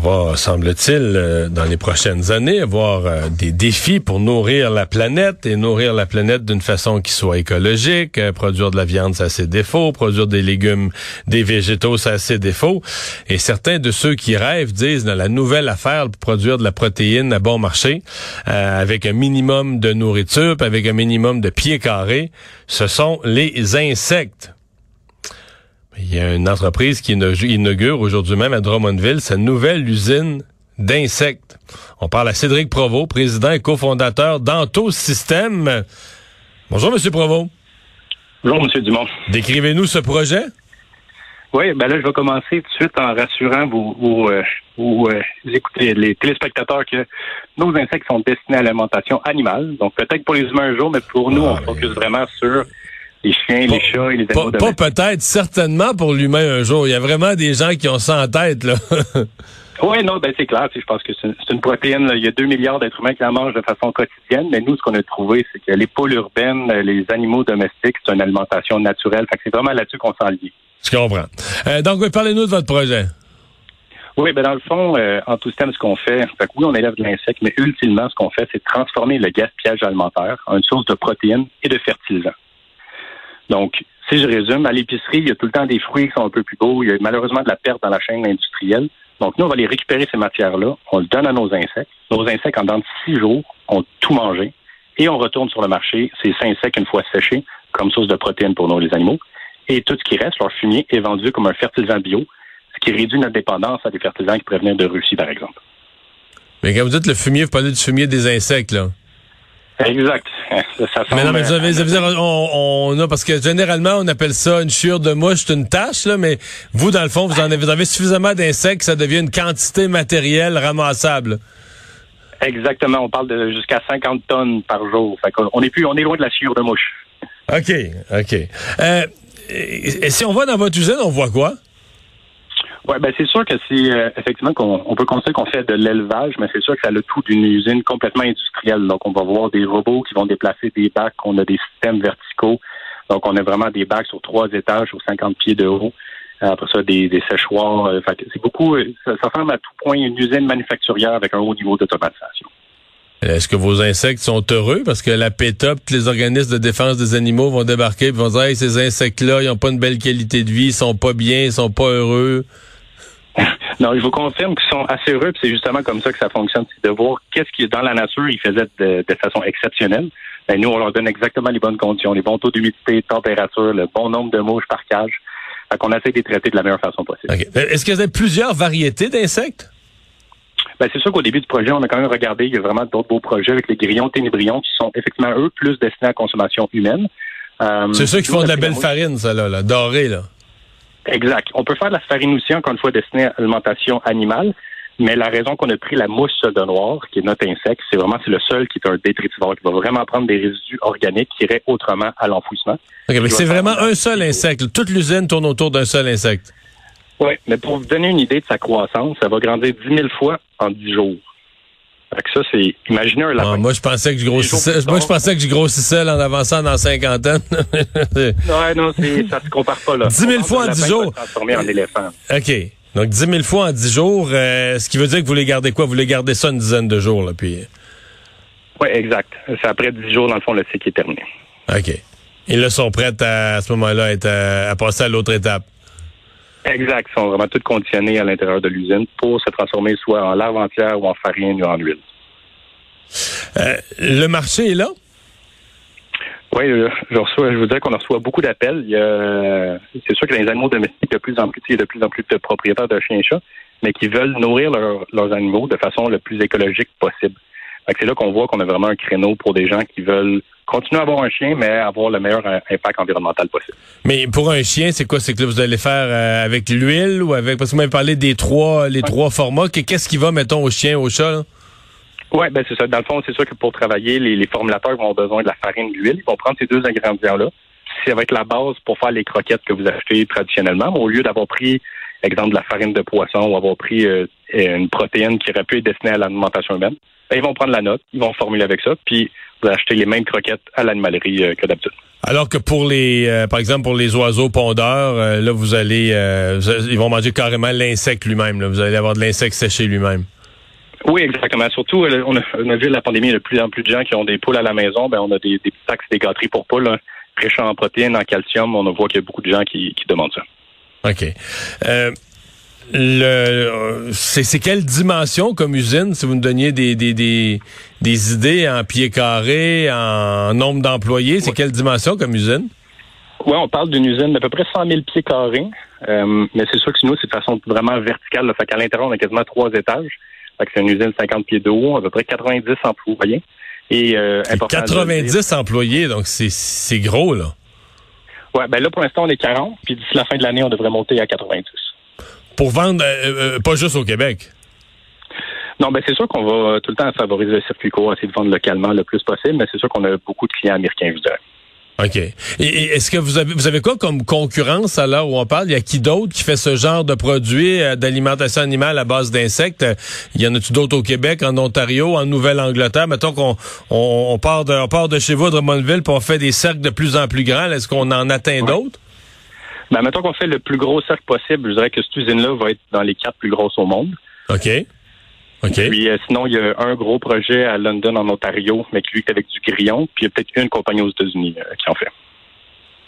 Va, semble-t-il, euh, dans les prochaines années, avoir euh, des défis pour nourrir la planète et nourrir la planète d'une façon qui soit écologique. Euh, produire de la viande, ça a ses défauts. Produire des légumes, des végétaux, ça a ses. Et certains de ceux qui rêvent disent, dans la nouvelle affaire pour produire de la protéine à bon marché, avec un minimum de nourriture, avec un minimum de pieds carrés, ce sont les insectes. Il y a une entreprise qui inaugure aujourd'hui même à Drummondville sa nouvelle usine d'insectes. On parle à Cédric Provost, président et cofondateur d'Anto System. Bonjour, Monsieur Provost. Bonjour, Monsieur Dumont. Décrivez-nous ce projet. Oui, ben là, je vais commencer tout de suite en rassurant vous, vous, euh, euh, écoutez, les téléspectateurs que nos insectes sont destinés à l'alimentation animale. Donc, peut-être pour les humains un jour, mais pour nous, ah, on focus vraiment sur les chiens, les chats et les animaux Pas, pas peut-être, certainement pour l'humain un jour. Il y a vraiment des gens qui ont ça en tête, là. oui, non, ben c'est clair. Je pense que c'est une protéine. Il y a 2 milliards d'êtres humains qui la mangent de façon quotidienne, mais nous, ce qu'on a trouvé, c'est que les poules urbaines, les animaux domestiques, c'est une alimentation naturelle. Fait que c'est vraiment là-dessus qu'on s'en lie. Je comprends. Euh, donc, parlez-nous de votre projet. Oui, ben dans le fond, euh, en tout système, ce qu'on fait, fait que oui, on élève de l'insecte, mais ultimement, ce qu'on fait, c'est transformer le gaspillage alimentaire en une source de protéines et de fertilisants. Donc, si je résume, à l'épicerie, il y a tout le temps des fruits qui sont un peu plus beaux. Il y a malheureusement de la perte dans la chaîne industrielle. Donc, nous, on va les récupérer, ces matières-là. On le donne à nos insectes. Nos insectes, en dans six jours, ont tout mangé. Et on retourne sur le marché ces insectes, une fois séchés, comme source de protéines pour nous, les animaux. Et tout ce qui reste, leur fumier, est vendu comme un fertilisant bio, ce qui réduit notre dépendance à des fertilisants qui prévenaient de Russie, par exemple. Mais quand vous dites le fumier, vous parlez du fumier des insectes, là. Exact. Ça mais non, mais ça veut, dire, on, a, parce que généralement, on appelle ça une chure de mouche, c'est une tâche, là, mais vous, dans le fond, vous en avez, vous avez suffisamment d'insectes que ça devient une quantité matérielle ramassable. Exactement. On parle de jusqu'à 50 tonnes par jour. Fait on est plus, on est loin de la chure de mouche. OK, OK. Euh, et si on va dans votre usine, on voit quoi? Oui, ben c'est sûr que c'est euh, effectivement qu'on on peut constater qu'on fait de l'élevage, mais c'est sûr que ça a le tout d'une usine complètement industrielle. Donc, on va voir des robots qui vont déplacer des bacs, on a des systèmes verticaux. Donc, on a vraiment des bacs sur trois étages, sur 50 pieds de haut. Après ça, des, séchoirs. Euh, c'est beaucoup, euh, ça, ça à tout point une usine manufacturière avec un haut niveau d'automatisation. Est-ce que vos insectes sont heureux? Parce que la PETA, les organismes de défense des animaux vont débarquer et vont dire hey, ces insectes-là, ils n'ont pas une belle qualité de vie, ils sont pas bien, ils sont pas heureux. non, je vous confirme qu'ils sont assez heureux, c'est justement comme ça que ça fonctionne, c'est de voir qu'est-ce qui, dans la nature, ils faisaient de, façon exceptionnelle. Ben, nous, on leur donne exactement les bonnes conditions, les bons taux d'humidité, de température, le bon nombre de mouches par cage. Fait qu'on essaie de les traiter de la meilleure façon possible. Est-ce qu'il y a plusieurs variétés d'insectes? Ben, c'est sûr qu'au début du projet, on a quand même regardé, il y a vraiment d'autres beaux projets avec les grillons ténébrions qui sont effectivement, eux, plus destinés à la consommation humaine. Euh, c'est ceux qui font de la belle farine, ça, là, là dorée, là. Exact. On peut faire de la farine aussi, encore une fois, destinée à l'alimentation animale. Mais la raison qu'on a pris la mousse de noir, qui est notre insecte, c'est vraiment c'est le seul qui est un détritivore, qui va vraiment prendre des résidus organiques qui iraient autrement à l'enfouissement. c'est vraiment un seul insecte. Toute l'usine tourne autour d'un seul insecte. Oui, mais pour vous donner une idée de sa croissance, ça va grandir 10 000 fois en 10 jours. Fait que ça, c'est. Imaginez un lapin. Ah, moi, je pensais que je grossissais. Moi, je pensais que je grossissais en avançant dans cinquantaine. non, non, ça se compare pas, là. 10 000 fois en 10 jours. transformer en éléphant. OK. Donc, 10 000 fois en 10 jours, euh, ce qui veut dire que vous les gardez quoi? Vous les gardez ça une dizaine de jours, là, puis. Oui, exact. C'est après 10 jours, dans le fond, le cycle est terminé. OK. Ils là sont prêts à, à ce moment-là à, à passer à l'autre étape. Exact. Ils sont vraiment tous conditionnés à l'intérieur de l'usine pour se transformer soit en lave entière ou en farine ou en huile. Euh, le marché est là? Oui, euh, je, reçois, je vous dirais qu'on reçoit beaucoup d'appels. c'est sûr que les animaux domestiques, de plus en plus, il y a de plus en plus de propriétaires de chiens et chats, mais qui veulent nourrir leurs animaux de façon le plus écologique possible. C'est là qu'on voit qu'on a vraiment un créneau pour des gens qui veulent continuer à avoir un chien, mais avoir le meilleur impact environnemental possible. Mais pour un chien, c'est quoi? C'est que vous allez faire euh, avec l'huile ou avec... Parce que vous m'avez parlé des trois, les trois formats. Qu'est-ce qui va, mettons, au chien, au chat? Oui, ben c'est ça. Dans le fond, c'est sûr que pour travailler, les, formulateurs vont avoir besoin de la farine de l'huile. Ils vont prendre ces deux ingrédients-là. C'est avec la base pour faire les croquettes que vous achetez traditionnellement. au lieu d'avoir pris, exemple, de la farine de poisson ou avoir pris euh, une protéine qui aurait pu être destinée à l'alimentation humaine, ben, ils vont prendre la note, ils vont formuler avec ça, puis vous achetez les mêmes croquettes à l'animalerie euh, que d'habitude. Alors que pour les, euh, par exemple, pour les oiseaux pondeurs, euh, là, vous allez, ils vont manger carrément l'insecte lui-même. Vous allez avoir de l'insecte séché lui-même. Oui, exactement. Surtout, on a, vu la pandémie, il y a de plus en plus de gens qui ont des poules à la maison. Ben, on a des, des petits des gâteries pour poules, hein, riches en protéines, en calcium. On voit qu'il y a beaucoup de gens qui, qui demandent ça. OK. Le c'est quelle dimension comme usine si vous nous donniez des, des, des, des idées en pieds carrés, en nombre d'employés, c'est quelle dimension comme usine? Oui, on parle d'une usine d'à peu près 100 000 pieds carrés, euh, mais c'est sûr que nous, c'est de façon vraiment verticale. Là, fait qu'à l'intérieur, on a quasiment trois étages. Fait que c'est une usine de 50 pieds de haut, à peu près 90 employés. Et, euh, 90 employés, donc c'est gros, là. Oui, ben là, pour l'instant, on est 40, puis d'ici la fin de l'année, on devrait monter à 90. Pour vendre, euh, euh, pas juste au Québec? Non, ben c'est sûr qu'on va tout le temps favoriser le circuit court, essayer de vendre localement le plus possible, mais c'est sûr qu'on a beaucoup de clients américains, je dirais. OK. Et, est-ce que vous avez vous avez quoi comme concurrence à l'heure où on parle? Il y a qui d'autre qui fait ce genre de produit euh, d'alimentation animale à base d'insectes? Il y en a-tu d'autres au Québec, en Ontario, en Nouvelle-Angleterre? Mettons qu'on on, part de on part de chez vous à Drummondville pour on fait des cercles de plus en plus grands. Est-ce qu'on en atteint d'autres? Ben, mettons qu'on fait le plus gros cercle possible. Je dirais que cette usine-là va être dans les quatre plus grosses au monde. OK. OK. Puis euh, sinon, il y a un gros projet à London, en Ontario, mais qui lui est avec du grillon. Puis il y a peut-être une compagnie aux États-Unis euh, qui en fait.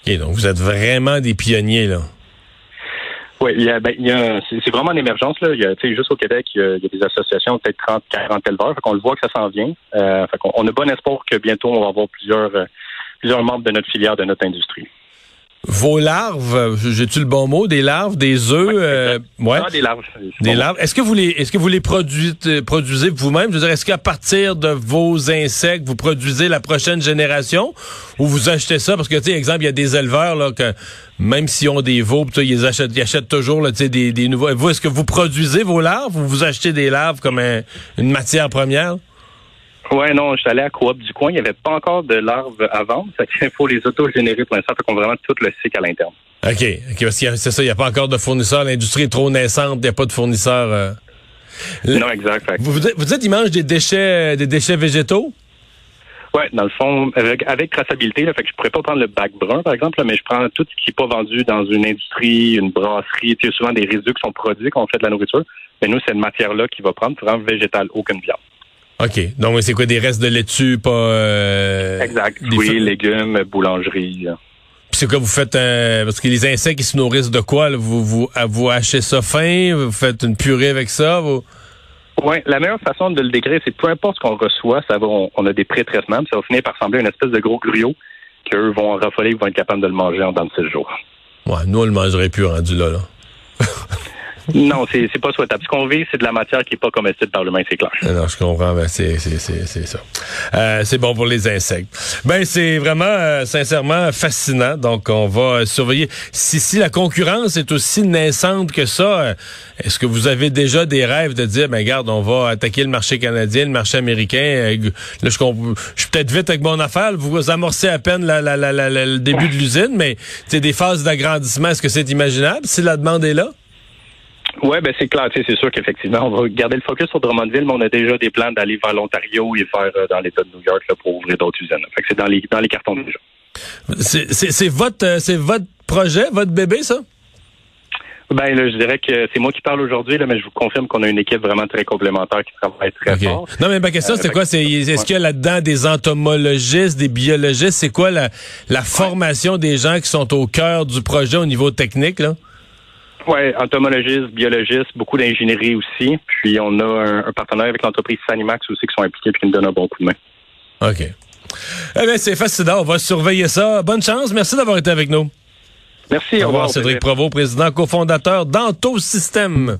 OK, donc vous êtes vraiment des pionniers, là. Oui, il y a, ben, c'est vraiment une émergence. Là. Il y a, juste au Québec, il y a, des associations, peut-être 30, 40 éleveurs. Fait qu'on le voit que ça s'en vient. Euh, fait qu'on on a bon espoir que bientôt, on va avoir plusieurs, euh, plusieurs membres de notre filière, de notre industrie. Vos larves, j'ai-tu le bon mot, des larves, des œufs, euh, ouais. Ah, des larves. Des larves. Est-ce que vous les, est-ce que vous les produisez, produisez vous-même? Je veux dire, est-ce qu'à partir de vos insectes, vous produisez la prochaine génération, ou vous achetez ça? Parce que, tu sais, exemple, il y a des éleveurs là que même s'ils ont des veaux, ils achètent, ils achètent toujours là, des, des nouveaux. Vous, est-ce que vous produisez vos larves ou vous achetez des larves comme une matière première? Oui, non, je suis allé à Coop du coin. Il n'y avait pas encore de larves à vendre. Il faut les auto-générer pour l'instant. Fait qu'on vraiment tout le cycle à l'interne. OK. parce que c'est ça, il n'y a pas encore de fournisseurs. L'industrie est trop naissante. Il n'y a pas de fournisseurs. Euh. Non, exact. Vous, vous, dites qu'ils mangent des déchets, des déchets végétaux? Oui, dans le fond, avec, avec traçabilité, là, fait que je pourrais pas prendre le bac brun, par exemple, mais je prends tout ce qui n'est pas vendu dans une industrie, une brasserie. Il y a souvent des résidus qui sont produits quand on fait de la nourriture. Mais nous, cette matière-là qui va prendre, vraiment végétale, aucune viande. OK. Donc, c'est quoi, des restes de laitue, pas... Euh, exact. Oui, légumes, boulangerie. c'est quoi, vous faites... Euh, parce que les insectes, ils se nourrissent de quoi? Vous, vous, vous hachez ça fin? Vous faites une purée avec ça? Oui, la meilleure façon de le décrire, c'est peu importe ce qu'on reçoit, ça va, on, a des pré-traitements, ça va finir par ressembler à une espèce de gros griot qu'eux vont raffoler, ils vont être capables de le manger en dans de jours. Ouais, nous, on le mangerait plus rendu là, là. Non, c'est, c'est pas souhaitable. Ce qu'on vit, c'est de la matière qui est pas comestible par l'humain, c'est clair. Non, je comprends, c'est, c'est, c'est, ça. Euh, c'est bon pour les insectes. Ben, c'est vraiment, euh, sincèrement, fascinant. Donc, on va surveiller. Si, si la concurrence est aussi naissante que ça, euh, est-ce que vous avez déjà des rêves de dire, ben, regarde, on va attaquer le marché canadien, le marché américain? Je, suis peut-être vite avec mon affaire. Vous amorcez à peine la, la, la, le début de l'usine, mais, c'est des phases d'agrandissement, est-ce que c'est imaginable si la demande est là? Oui, ben c'est clair. C'est sûr qu'effectivement, on va garder le focus sur Drummondville, mais on a déjà des plans d'aller vers l'Ontario et vers euh, dans l'État de New York là, pour ouvrir d'autres usines. Fait que c'est dans les dans les cartons déjà. C'est votre euh, c'est votre projet, votre bébé, ça? Ben là, je dirais que c'est moi qui parle aujourd'hui, là, mais je vous confirme qu'on a une équipe vraiment très complémentaire qui travaille très fort. Non, mais ma question, c'est quoi? C'est est-ce qu'il y a là-dedans des entomologistes, des biologistes? C'est quoi la, la formation des gens qui sont au cœur du projet au niveau technique, là? Oui, entomologiste, biologiste, beaucoup d'ingénierie aussi. Puis on a un, partenaire avec l'entreprise Sanimax aussi qui sont impliqués et qui nous donnent un bon coup de main. OK. Eh bien, c'est fascinant. On va surveiller ça. Bonne chance. Merci d'avoir été avec nous. Merci. Au revoir, Cédric Provo, président cofondateur d'Anto Système.